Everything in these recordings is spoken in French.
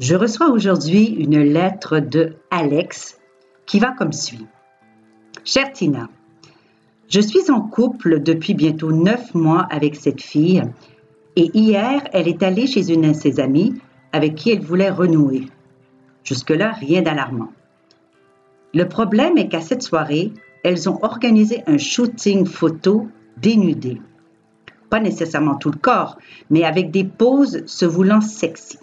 Je reçois aujourd'hui une lettre de Alex qui va comme suit. Chère Tina, je suis en couple depuis bientôt neuf mois avec cette fille et hier, elle est allée chez une de ses amies avec qui elle voulait renouer. Jusque-là, rien d'alarmant. Le problème est qu'à cette soirée, elles ont organisé un shooting photo dénudé. Pas nécessairement tout le corps, mais avec des poses se voulant sexy.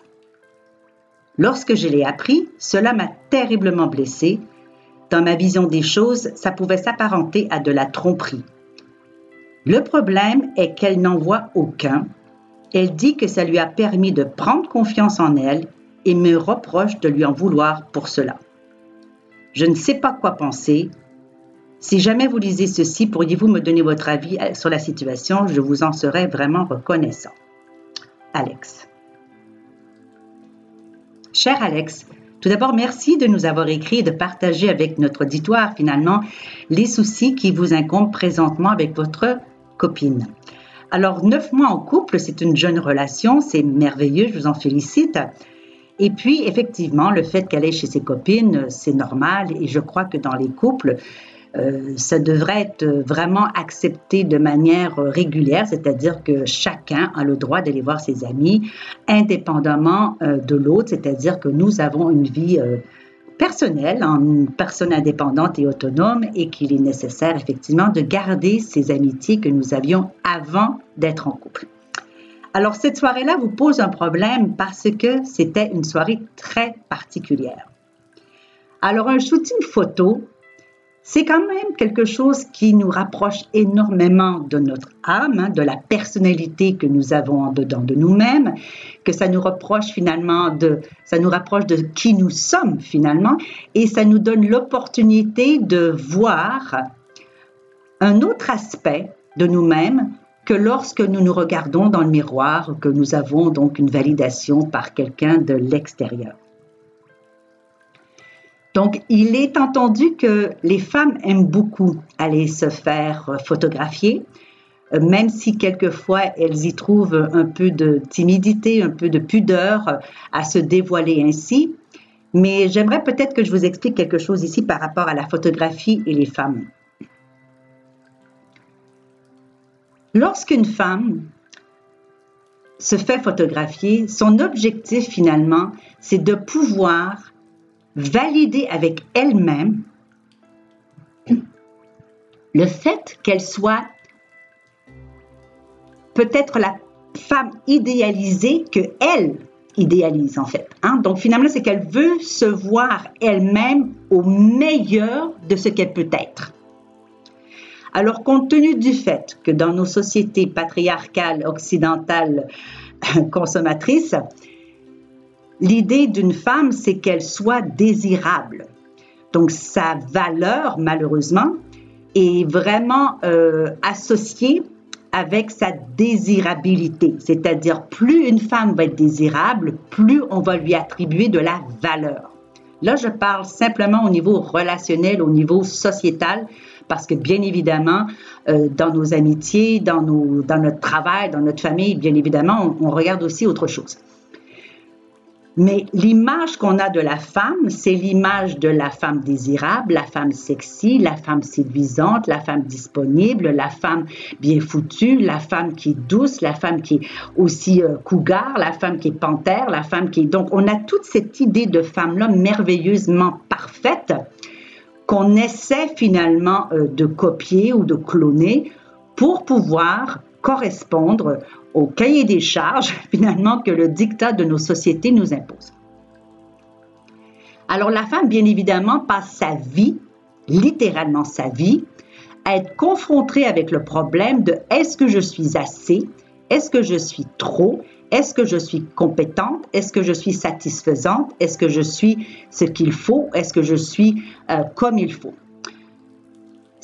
Lorsque je l'ai appris, cela m'a terriblement blessée. Dans ma vision des choses, ça pouvait s'apparenter à de la tromperie. Le problème est qu'elle n'en voit aucun. Elle dit que ça lui a permis de prendre confiance en elle et me reproche de lui en vouloir pour cela. Je ne sais pas quoi penser. Si jamais vous lisez ceci, pourriez-vous me donner votre avis sur la situation? Je vous en serais vraiment reconnaissant. Alex. Cher Alex, tout d'abord, merci de nous avoir écrit et de partager avec notre auditoire finalement les soucis qui vous incombent présentement avec votre copine. Alors, neuf mois en couple, c'est une jeune relation, c'est merveilleux, je vous en félicite. Et puis, effectivement, le fait qu'elle est chez ses copines, c'est normal et je crois que dans les couples, ça devrait être vraiment accepté de manière régulière, c'est-à-dire que chacun a le droit d'aller voir ses amis indépendamment euh, de l'autre, c'est-à-dire que nous avons une vie euh, personnelle, une personne indépendante et autonome, et qu'il est nécessaire effectivement de garder ces amitiés que nous avions avant d'être en couple. Alors cette soirée-là vous pose un problème parce que c'était une soirée très particulière. Alors un shooting photo, c'est quand même quelque chose qui nous rapproche énormément de notre âme, hein, de la personnalité que nous avons en dedans de nous-mêmes, que ça nous reproche finalement de, ça nous rapproche de qui nous sommes finalement, et ça nous donne l'opportunité de voir un autre aspect de nous-mêmes que lorsque nous nous regardons dans le miroir, que nous avons donc une validation par quelqu'un de l'extérieur. Donc, il est entendu que les femmes aiment beaucoup aller se faire euh, photographier, euh, même si quelquefois elles y trouvent un peu de timidité, un peu de pudeur euh, à se dévoiler ainsi. Mais j'aimerais peut-être que je vous explique quelque chose ici par rapport à la photographie et les femmes. Lorsqu'une femme se fait photographier, son objectif finalement, c'est de pouvoir valider avec elle-même le fait qu'elle soit peut-être la femme idéalisée que elle idéalise en fait. Hein. Donc finalement, c'est qu'elle veut se voir elle-même au meilleur de ce qu'elle peut être. Alors compte tenu du fait que dans nos sociétés patriarcales occidentales consommatrices, L'idée d'une femme, c'est qu'elle soit désirable. Donc sa valeur, malheureusement, est vraiment euh, associée avec sa désirabilité. C'est-à-dire, plus une femme va être désirable, plus on va lui attribuer de la valeur. Là, je parle simplement au niveau relationnel, au niveau sociétal, parce que bien évidemment, euh, dans nos amitiés, dans, notre travail, dans notre famille, bien évidemment, on regarde aussi autre chose. Mais l'image qu'on a de la femme, c'est l'image de la femme désirable, la femme sexy, la femme séduisante, la femme disponible, la femme bien foutue, la femme qui est douce, la femme qui est aussi euh, cougar, la femme qui est panthère, la femme qui est... Donc, on a toute cette idée de femme-là merveilleusement parfaite qu'on essaie finalement euh, de copier ou de cloner pour pouvoir correspondre au cahier des charges, finalement, que le dictat de nos sociétés nous impose. Alors la femme, bien évidemment, passe sa vie, littéralement sa vie, à être confrontée avec le problème de est-ce que je suis assez, est-ce que je suis trop, Est-ce que je suis compétente? Est-ce que je suis satisfaisante? Est-ce que je suis ce qu'il faut? Est-ce que je suis euh, comme il faut?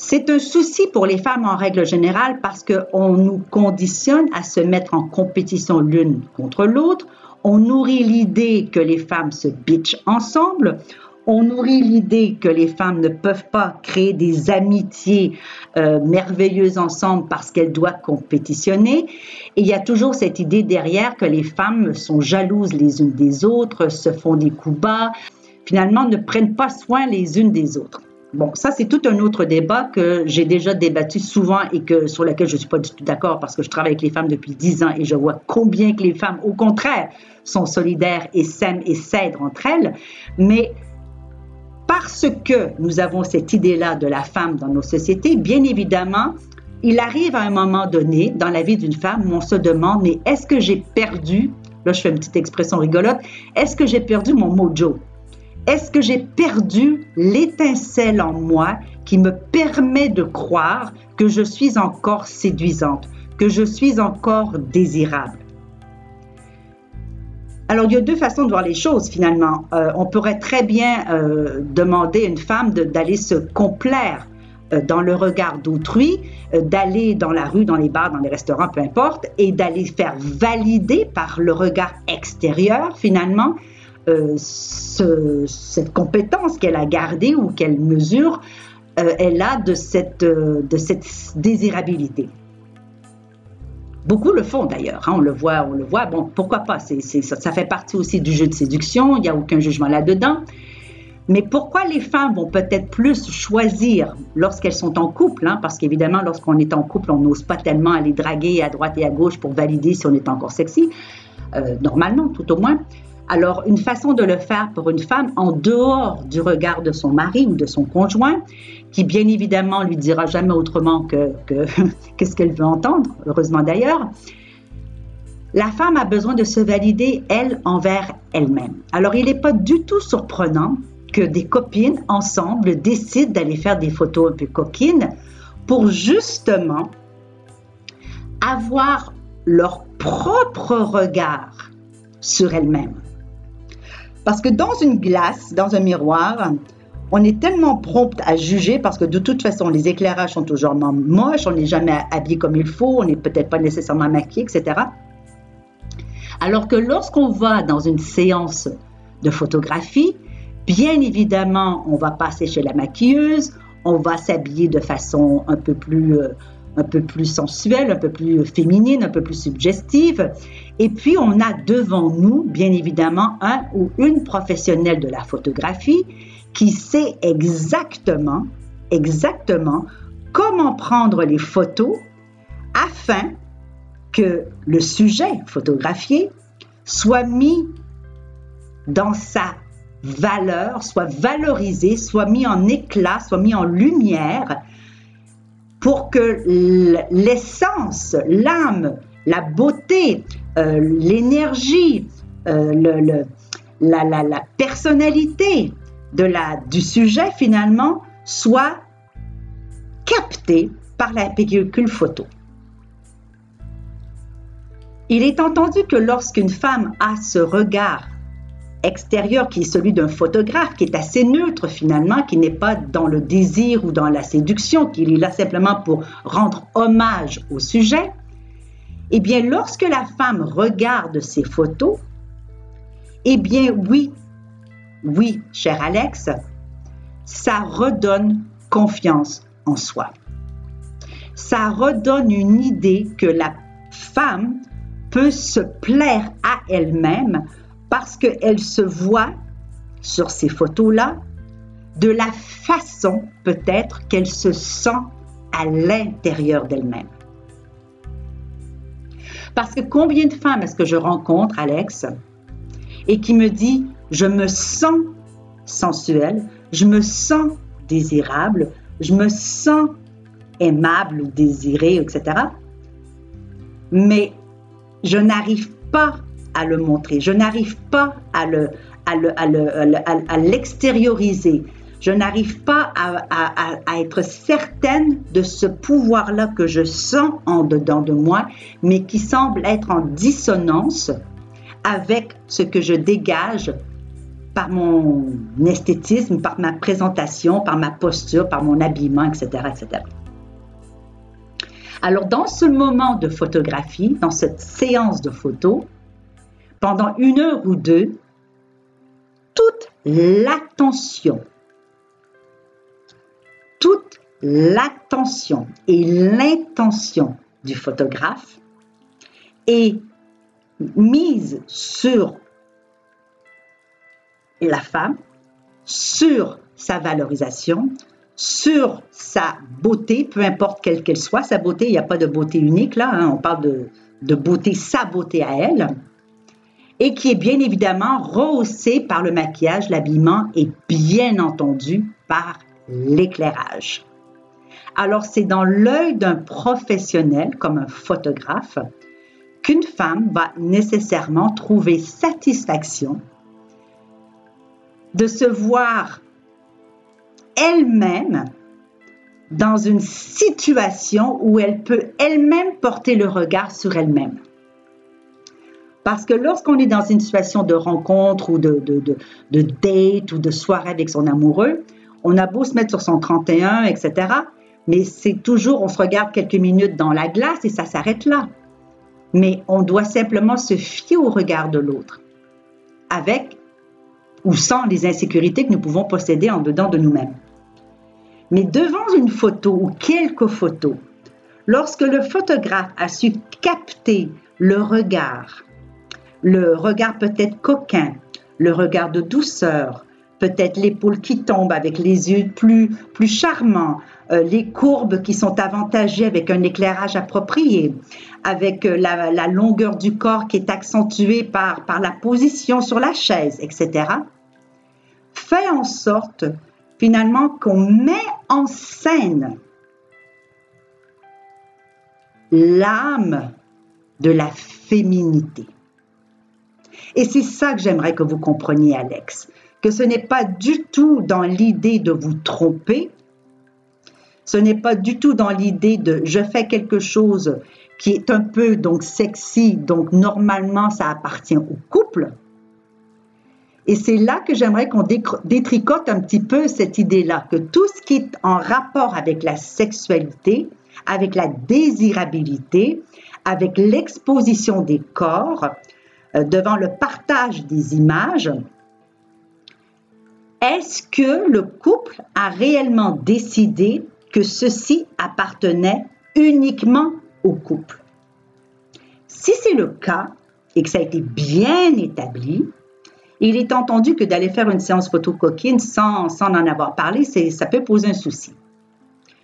C'est un souci pour les femmes en règle générale parce qu'on nous conditionne à se mettre en compétition l'une contre l'autre. On nourrit l'idée que les femmes se bitchent ensemble. On nourrit l'idée que les femmes ne peuvent pas créer des amitiés euh, merveilleuses ensemble parce qu'elles doivent compétitionner. Et il y a toujours cette idée derrière que les femmes sont jalouses les unes des autres, se font des coups bas, finalement ne prennent pas soin les unes des autres. Bon, ça, c'est tout un autre débat que j'ai déjà débattu souvent et que, sur lequel je suis pas du tout d'accord parce que je travaille avec les femmes depuis dix ans et je vois combien que les femmes, au contraire, sont solidaires et s'aiment et s'aident entre elles. Mais parce que nous avons cette idée-là de la femme dans nos sociétés, bien évidemment, il arrive à un moment donné dans la vie d'une femme où on se demande, mais est-ce que j'ai perdu, là je fais une petite expression rigolote, est-ce que j'ai perdu mon mojo? Est-ce que j'ai perdu l'étincelle en moi qui me permet de croire que je suis encore séduisante, que je suis encore désirable? Alors, il y a deux façons de voir les choses finalement. Euh, on pourrait très bien euh, demander à une femme d'aller se complaire euh, dans le regard d'autrui, d'aller dans la rue, dans les bars, dans les restaurants, peu importe, et d'aller faire valider par le regard extérieur finalement euh, cette compétence qu'elle a gardée ou qu'elle mesure, euh, elle a de cette, euh, de cette désirabilité. Beaucoup le font d'ailleurs, hein, on le voit, on le voit. Bon, pourquoi pas? Ça, fait partie aussi du jeu de séduction, il n'y a aucun jugement là-dedans. Mais pourquoi les femmes vont peut-être plus choisir lorsqu'elles sont en couple, hein, parce qu'évidemment, lorsqu'on est en couple, on n'ose pas tellement aller draguer à droite et à gauche pour valider si on est encore sexy, normalement tout au moins. Alors, une façon de le faire pour une femme en dehors du regard de son mari ou de son conjoint, qui bien évidemment lui dira jamais autrement que, ce qu'elle veut entendre, heureusement d'ailleurs, la femme a besoin de se valider, elle, envers elle-même. Alors, il n'est pas du tout surprenant que des copines ensemble décident d'aller faire des photos un peu coquines pour justement avoir leur propre regard sur elles-mêmes. Parce que dans une glace, dans un miroir, on est tellement prompt à juger parce que de toute façon, les éclairages sont toujours moches, on n'est jamais habillé comme il faut, on n'est peut-être pas nécessairement maquillé, etc. Alors que lorsqu'on va dans une séance de photographie, bien évidemment, on va passer chez la maquilleuse, on va s'habiller de façon un peu plus euh, un peu plus sensuelle, un peu plus féminine, un peu plus suggestive. Et puis, on a devant nous, bien évidemment, un ou une professionnelle de la photographie qui sait exactement, exactement comment prendre les photos afin que le sujet photographié soit mis dans sa valeur, soit valorisé, soit mis en éclat, soit mis en lumière pour que l'essence, l'âme, la beauté, euh, l'énergie, euh, la, personnalité de la, du sujet finalement soit captée par la pellicule photo. Il est entendu que lorsqu'une femme a ce regard extérieur qui est celui d'un photographe, qui est assez neutre finalement, qui n'est pas dans le désir ou dans la séduction, qui est là simplement pour rendre hommage au sujet, eh bien, lorsque la femme regarde ces photos, eh bien, oui, oui, cher Alex, ça redonne confiance en soi. Ça redonne une idée que la femme peut se plaire à elle-même parce qu'elle se voit sur ces photos-là de la façon peut-être qu'elle se sent à l'intérieur d'elle-même. Parce que combien de femmes est-ce que je rencontre, Alex, et qui me dit, je me sens sensuelle, je me sens désirable, je me sens aimable ou désirée, etc. Mais je n'arrive pas à le montrer. Je n'arrive pas à le, à l'extérioriser. je n'arrive pas à, être certaine de ce pouvoir-là que je sens en dedans de moi, mais qui semble être en dissonance avec ce que je dégage par mon esthétisme, par ma présentation, par ma posture, par mon habillement, etc., etc. Alors, dans ce moment de photographie, dans cette séance de photos, pendant une heure ou deux, toute l'attention toute l'attention et l'intention du photographe est mise sur la femme, sur sa valorisation, sur sa beauté, peu importe quelle qu'elle soit, sa beauté, il n'y a pas de beauté unique là, hein, on parle de, de beauté, sa beauté à elle, et qui est bien évidemment rehaussée par le maquillage, l'habillement et bien entendu par l'éclairage. Alors c'est dans l'œil d'un professionnel comme un photographe qu'une femme va nécessairement trouver satisfaction de se voir elle-même dans une situation où elle peut elle-même porter le regard sur elle-même. Parce que lorsqu'on est dans une situation de rencontre ou de, date ou de soirée avec son amoureux, on a beau se mettre sur son 31, etc. Mais c'est toujours, on se regarde quelques minutes dans la glace et ça s'arrête là. Mais on doit simplement se fier au regard de l'autre, avec ou sans les insécurités que nous pouvons posséder en dedans de nous-mêmes. Mais devant une photo ou quelques photos, lorsque le photographe a su capter le regard, le regard peut-être coquin, le regard de douceur, peut-être l'épaule qui tombe avec les yeux plus, plus charmants, euh, les courbes qui sont avantagées avec un éclairage approprié, avec euh, la, longueur du corps qui est accentuée par, par la position sur la chaise, etc., fait en sorte finalement qu'on met en scène l'âme de la féminité. Et c'est ça que j'aimerais que vous compreniez, Alex que ce n'est pas du tout dans l'idée de vous tromper, ce n'est pas du tout dans l'idée de je fais quelque chose qui est un peu donc sexy, donc normalement ça appartient au couple. Et c'est là que j'aimerais qu'on détricote un petit peu cette idée-là, que tout ce qui est en rapport avec la sexualité, avec la désirabilité, avec l'exposition des corps, devant le partage des images, est-ce que le couple a réellement décidé que ceci appartenait uniquement au couple? Si c'est le cas et que ça a été bien établi, il est entendu que d'aller faire une séance photo coquine sans, sans en avoir parlé, ça peut poser un souci.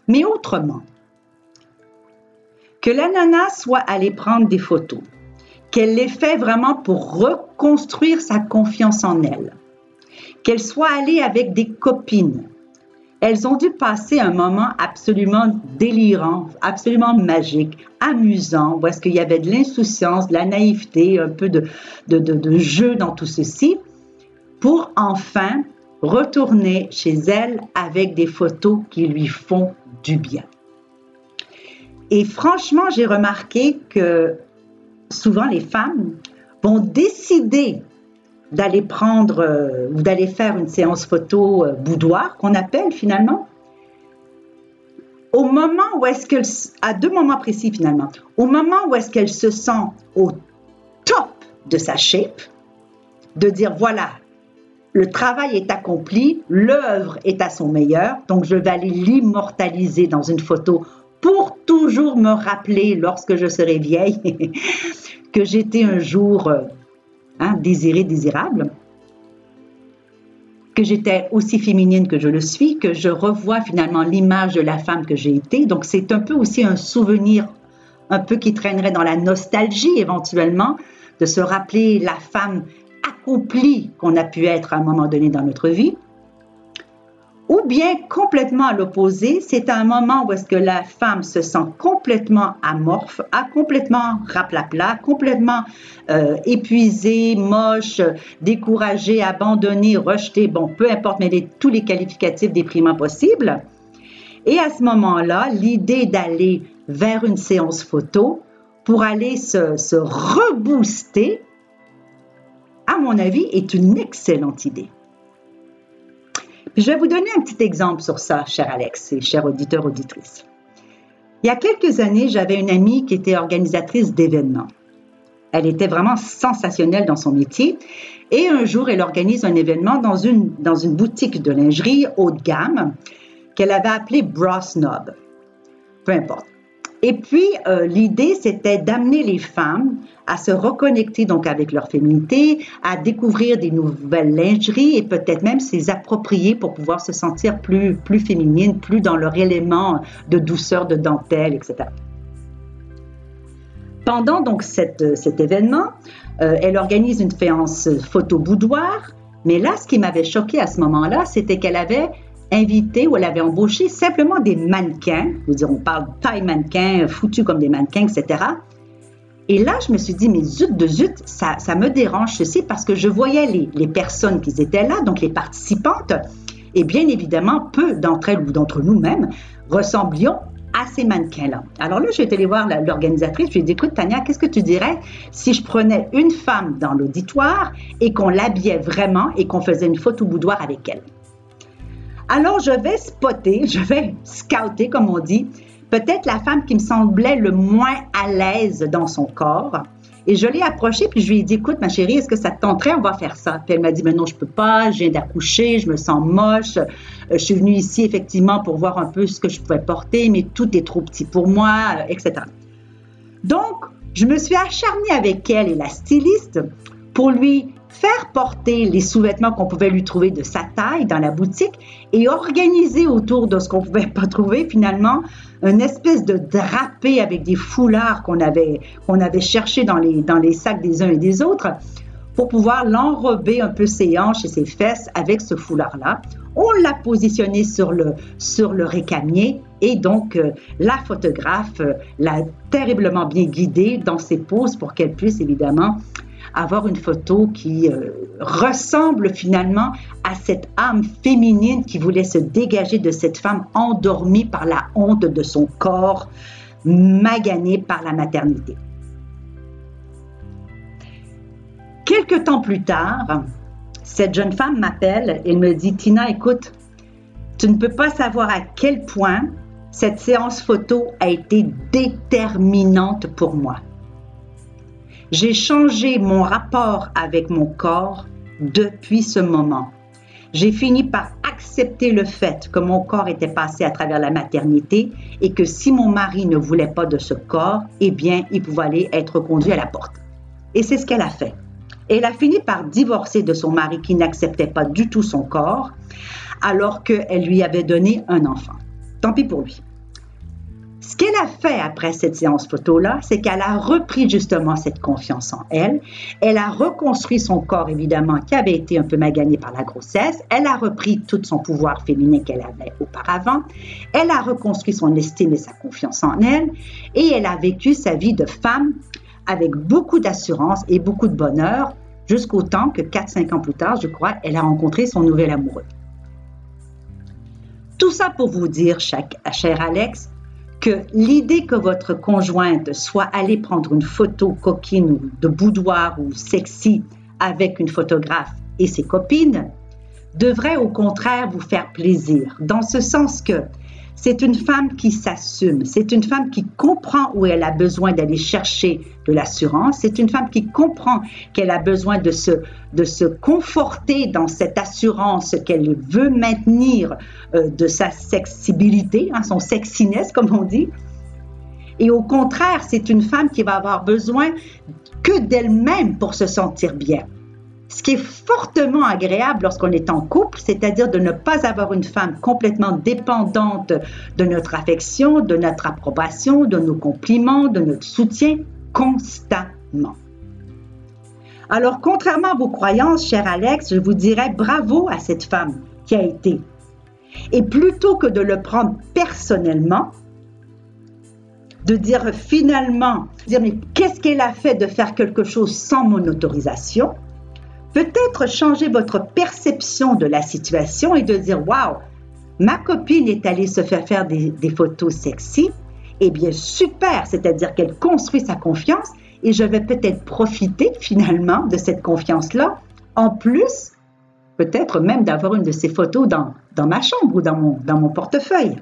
Mais autrement, que la nana soit allée prendre des photos, qu'elle les fait vraiment pour reconstruire sa confiance en elle, qu'elle soit allée avec des copines. Elles ont dû passer un moment absolument délirant, absolument magique, amusant, est-ce qu'il y avait de l'insouciance, de la naïveté, un peu de, de jeu dans tout ceci, pour enfin retourner chez elle avec des photos qui lui font du bien. Et franchement, j'ai remarqué que souvent les femmes vont décider d'aller prendre euh, ou d'aller faire une séance photo euh, boudoir qu'on appelle finalement. Au moment où est-ce qu'elle, à deux moments précis finalement, au moment où est-ce qu'elle se sent au top de sa shape, de dire voilà, le travail est accompli, l'œuvre est à son meilleur, donc je vais aller l'immortaliser dans une photo pour toujours me rappeler lorsque je serai vieille que j'étais un jour euh, hein, désirée, désirable, que j'étais aussi féminine que je le suis, que je revois finalement l'image de la femme que j'ai été. Donc c'est un peu aussi un souvenir un peu qui traînerait dans la nostalgie éventuellement, de se rappeler la femme accomplie qu'on a pu être à un moment donné dans notre vie. Ou bien complètement à l'opposé, c'est un moment où est-ce que la femme se sent complètement amorphe, a complètement raplapla, complètement euh, épuisée, moche, découragée, abandonnée, rejetée, bon, peu importe, mais tous les qualificatifs déprimants possibles. Et à ce moment-là, l'idée d'aller vers une séance photo pour aller se, se rebooster, à mon avis, est une excellente idée je vais vous donner un petit exemple sur ça, cher Alex et cher auditeur, auditrice. Il y a quelques années, j'avais une amie qui était organisatrice d'événements. Elle était vraiment sensationnelle dans son métier. Et un jour, elle organise un événement dans une, dans une boutique de lingerie haut de gamme qu'elle avait appelée Bra Snob. Peu importe. Et puis, euh, l'idée, c'était d'amener les femmes à se reconnecter donc avec leur féminité, à découvrir des nouvelles lingeries et peut-être même s'y approprier pour pouvoir se sentir plus, plus féminine, plus dans leur élément de douceur, de dentelle, etc. Pendant donc cet événement, euh, elle organise une séance photo boudoir, mais là, ce qui m'avait choqué à ce moment-là, c'était qu'elle avait invité ou elle avait embauché simplement des mannequins, je dire, on parle de taille mannequin, foutus comme des mannequins, etc. Et là, je me suis dit, mais zut de zut, ça, ça me dérange ceci parce que je voyais les, les personnes qui étaient là, donc les participantes, et bien évidemment, peu d'entre elles ou d'entre nous-mêmes ressemblions à ces mannequins-là. Alors là, je suis allée voir l'organisatrice, je lui ai dit, écoute, Tania, qu'est-ce que tu dirais si je prenais une femme dans l'auditoire et qu'on l'habillait vraiment et qu'on faisait une photo boudoir avec elle? Alors, je vais spotter, je vais scouter, comme on dit, peut-être la femme qui me semblait le moins à l'aise dans son corps. Et je l'ai approchée, puis je lui ai dit, écoute, ma chérie, est-ce que ça te tenterait? On va faire ça? Puis elle m'a dit, mais non, je peux pas, je viens d'accoucher, je me sens moche. Euh, je suis venue ici, effectivement, pour voir un peu ce que je pouvais porter, mais tout est trop petit pour moi, euh, etc. Donc, je me suis acharnée avec elle et la styliste pour lui faire porter les sous-vêtements qu'on pouvait lui trouver de sa taille dans la boutique et organiser autour de ce qu'on pouvait pas trouver finalement une espèce de drapé avec des foulards qu'on avait, qu'on avait cherché dans les, dans les sacs des uns et des autres pour pouvoir l'enrober un peu ses hanches et ses fesses avec ce foulard-là. On l'a positionné sur le, sur le récamier et donc euh, la photographe euh, l'a terriblement bien guidée dans ses poses pour qu'elle puisse évidemment avoir une photo qui euh, ressemble finalement à cette âme féminine qui voulait se dégager de cette femme endormie par la honte de son corps, maganée par la maternité. Quelque temps plus tard, cette jeune femme m'appelle et me dit, Tina, écoute, tu ne peux pas savoir à quel point cette séance photo a été déterminante pour moi. J'ai changé mon rapport avec mon corps depuis ce moment. J'ai fini par accepter le fait que mon corps était passé à travers la maternité et que si mon mari ne voulait pas de ce corps, eh bien, il pouvait aller être conduit à la porte. Et c'est ce qu'elle a fait. Elle a fini par divorcer de son mari qui n'acceptait pas du tout son corps, alors qu'elle lui avait donné un enfant. Tant pis pour lui. Qu'elle a fait après cette séance photo-là, c'est qu'elle a repris justement cette confiance en elle. Elle a reconstruit son corps, évidemment, qui avait été un peu magané par la grossesse. Elle a repris tout son pouvoir féminin qu'elle avait auparavant. Elle a reconstruit son estime et sa confiance en elle. Et elle a vécu sa vie de femme avec beaucoup d'assurance et beaucoup de bonheur, jusqu'au temps que 4-5 ans plus tard, je crois, elle a rencontré son nouvel amoureux. Tout ça pour vous dire, cher Alex, que l'idée que votre conjointe soit allée prendre une photo coquine ou de boudoir ou sexy avec une photographe et ses copines devrait au contraire vous faire plaisir, dans ce sens que c'est une femme qui s'assume, c'est une femme qui comprend où elle a besoin d'aller chercher de l'assurance, c'est une femme qui comprend qu'elle a besoin de se, de se conforter dans cette assurance qu'elle veut maintenir euh, de sa sexibilité, hein, son sexiness comme on dit. Et au contraire, c'est une femme qui va avoir besoin que d'elle-même pour se sentir bien. Ce qui est fortement agréable lorsqu'on est en couple, c'est-à-dire de ne pas avoir une femme complètement dépendante de notre affection, de notre approbation, de nos compliments, de notre soutien constamment. Alors, contrairement à vos croyances, cher Alex, je vous dirais bravo à cette femme qui a été. Et plutôt que de le prendre personnellement, de dire finalement, dire mais qu'est-ce qu'elle a fait de faire quelque chose sans mon autorisation Peut-être changer votre perception de la situation et de dire waouh, ma copine est allée se faire faire des, photos sexy. Eh bien, super, c'est-à-dire qu'elle construit sa confiance et je vais peut-être profiter finalement de cette confiance-là. En plus, peut-être même d'avoir une de ces photos dans, dans ma chambre ou dans mon, dans mon portefeuille.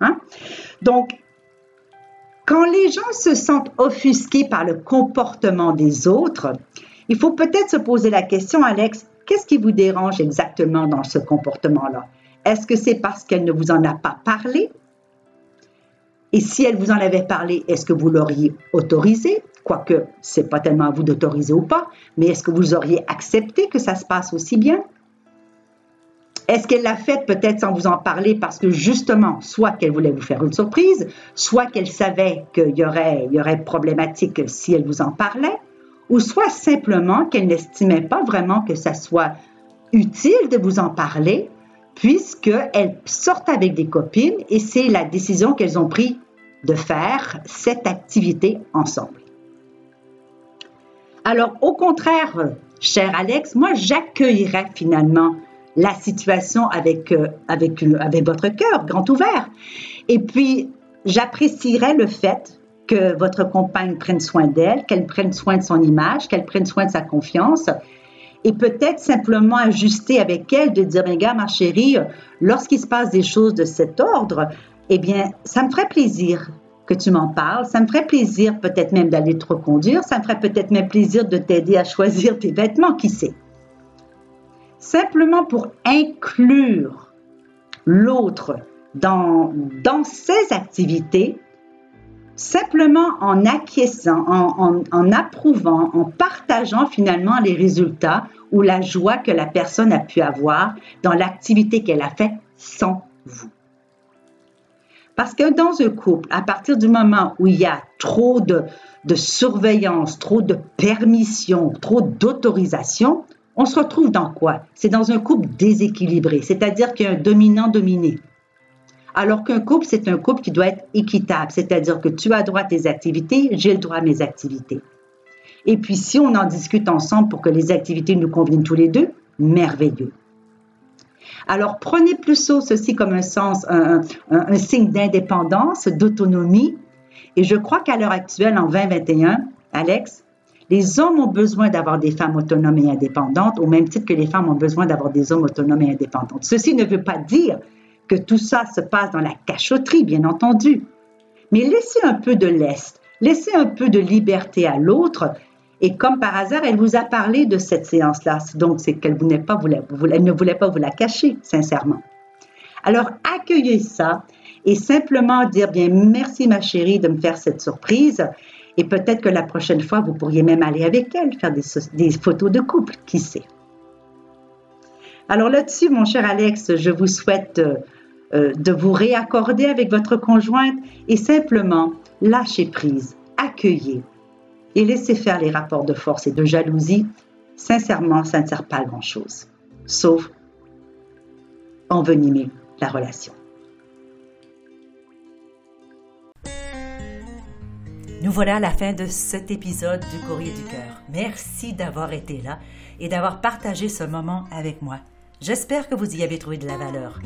Hein? Donc, quand les gens se sentent offusqués par le comportement des autres, il faut peut-être se poser la question, Alex, qu'est-ce qui vous dérange exactement dans ce comportement-là? Est-ce que c'est parce qu'elle ne vous en a pas parlé? Et si elle vous en avait parlé, est-ce que vous l'auriez autorisé? Quoique, c'est pas tellement à vous d'autoriser ou pas, mais est-ce que vous auriez accepté que ça se passe aussi bien? Est-ce qu'elle l'a fait peut-être sans vous en parler parce que justement, soit qu'elle voulait vous faire une surprise, soit qu'elle savait qu'il y aurait, y aurait problématique si elle vous en parlait, ou soit simplement qu'elle n'estimait pas vraiment que ça soit utile de vous en parler puisqu'elles sortent avec des copines et c'est la décision qu'elles ont prise de faire cette activité ensemble. Alors, au contraire, cher Alex, moi, j'accueillerais finalement la situation avec, euh, avec, avec votre cœur grand ouvert. Et puis, j'apprécierais le fait que votre compagne prenne soin d'elle, qu'elle prenne soin de son image, qu'elle prenne soin de sa confiance. Et peut-être simplement ajuster avec elle de dire, regarde ma chérie, lorsqu'il se passe des choses de cet ordre, eh bien, ça me ferait plaisir que tu m'en parles. Ça me ferait plaisir peut-être même d'aller te reconduire. Ça me ferait peut-être même plaisir de t'aider à choisir tes vêtements, qui sait simplement pour inclure l'autre dans, dans ses activités, simplement en acquiesçant, en, approuvant, en partageant finalement les résultats ou la joie que la personne a pu avoir dans l'activité qu'elle a faite sans vous. Parce que dans un couple, à partir du moment où il y a trop de, de surveillance, trop de permission, trop d'autorisation, on se retrouve dans quoi? C'est dans un couple déséquilibré, c'est-à-dire qu'il y a un dominant-dominé. Alors qu'un couple, c'est un couple qui doit être équitable, c'est-à-dire que tu as droit à tes activités, j'ai le droit à mes activités. Et puis, si on en discute ensemble pour que les activités nous conviennent tous les deux, merveilleux. Alors, prenez plus ceci comme un sens, un, un signe d'indépendance, d'autonomie. Et je crois qu'à l'heure actuelle, en 2021, Alex, les hommes ont besoin d'avoir des femmes autonomes et indépendantes, au même titre que les femmes ont besoin d'avoir des hommes autonomes et indépendants. Ceci ne veut pas dire que tout ça se passe dans la cachotterie, bien entendu. Mais laissez un peu de l'est, laissez un peu de liberté à l'autre. Et comme par hasard, elle vous a parlé de cette séance-là. Donc, c'est qu'elle ne voulait pas vous la cacher, sincèrement. Alors, accueillez ça et simplement dire, bien, merci ma chérie de me faire cette surprise. Et peut-être que la prochaine fois, vous pourriez même aller avec elle, faire des, photos de couple, qui sait. Alors là-dessus, mon cher Alex, je vous souhaite euh, euh, de vous réaccorder avec votre conjointe et simplement lâcher prise, accueillir et laisser faire les rapports de force et de jalousie. Sincèrement, ça ne sert pas à grand-chose, sauf envenimer la relation. Nous voilà à la fin de cet épisode du Courrier du Cœur. Merci d'avoir été là et d'avoir partagé ce moment avec moi. J'espère que vous y avez trouvé de la valeur.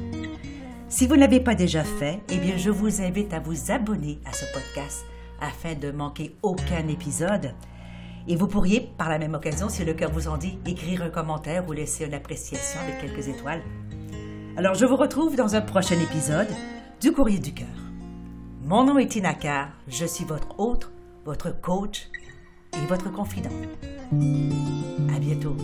Si vous ne l'avez pas déjà fait, eh bien, je vous invite à vous abonner à ce podcast afin de manquer aucun épisode. Et vous pourriez, par la même occasion, si le cœur vous en dit, écrire un commentaire ou laisser une appréciation avec quelques étoiles. Alors, je vous retrouve dans un prochain épisode du Courrier du Cœur. Mon nom est Tina je suis votre hôte, votre coach et votre confident. À bientôt.